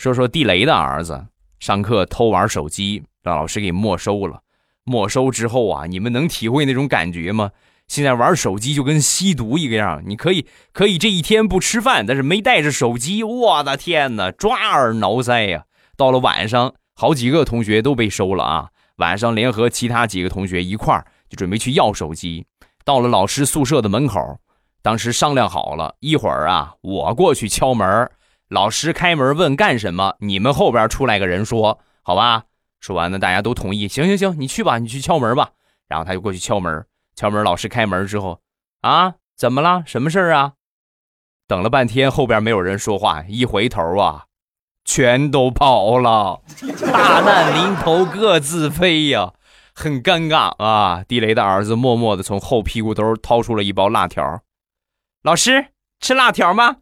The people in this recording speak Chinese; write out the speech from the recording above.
说说地雷的儿子上课偷玩手机，让老师给没收了。没收之后啊，你们能体会那种感觉吗？现在玩手机就跟吸毒一个样，你可以可以这一天不吃饭，但是没带着手机，我的天哪，抓耳挠腮呀！到了晚上，好几个同学都被收了啊。晚上联合其他几个同学一块儿就准备去要手机，到了老师宿舍的门口，当时商量好了一会儿啊，我过去敲门，老师开门问干什么，你们后边出来个人说，好吧？说完呢，大家都同意，行行行，你去吧，你去敲门吧。然后他就过去敲门，敲门，老师开门之后，啊，怎么了？什么事儿啊？等了半天，后边没有人说话，一回头啊。全都跑了，大难临头各自飞呀，很尴尬啊！地雷的儿子默默地从后屁股兜掏出了一包辣条，老师吃辣条吗？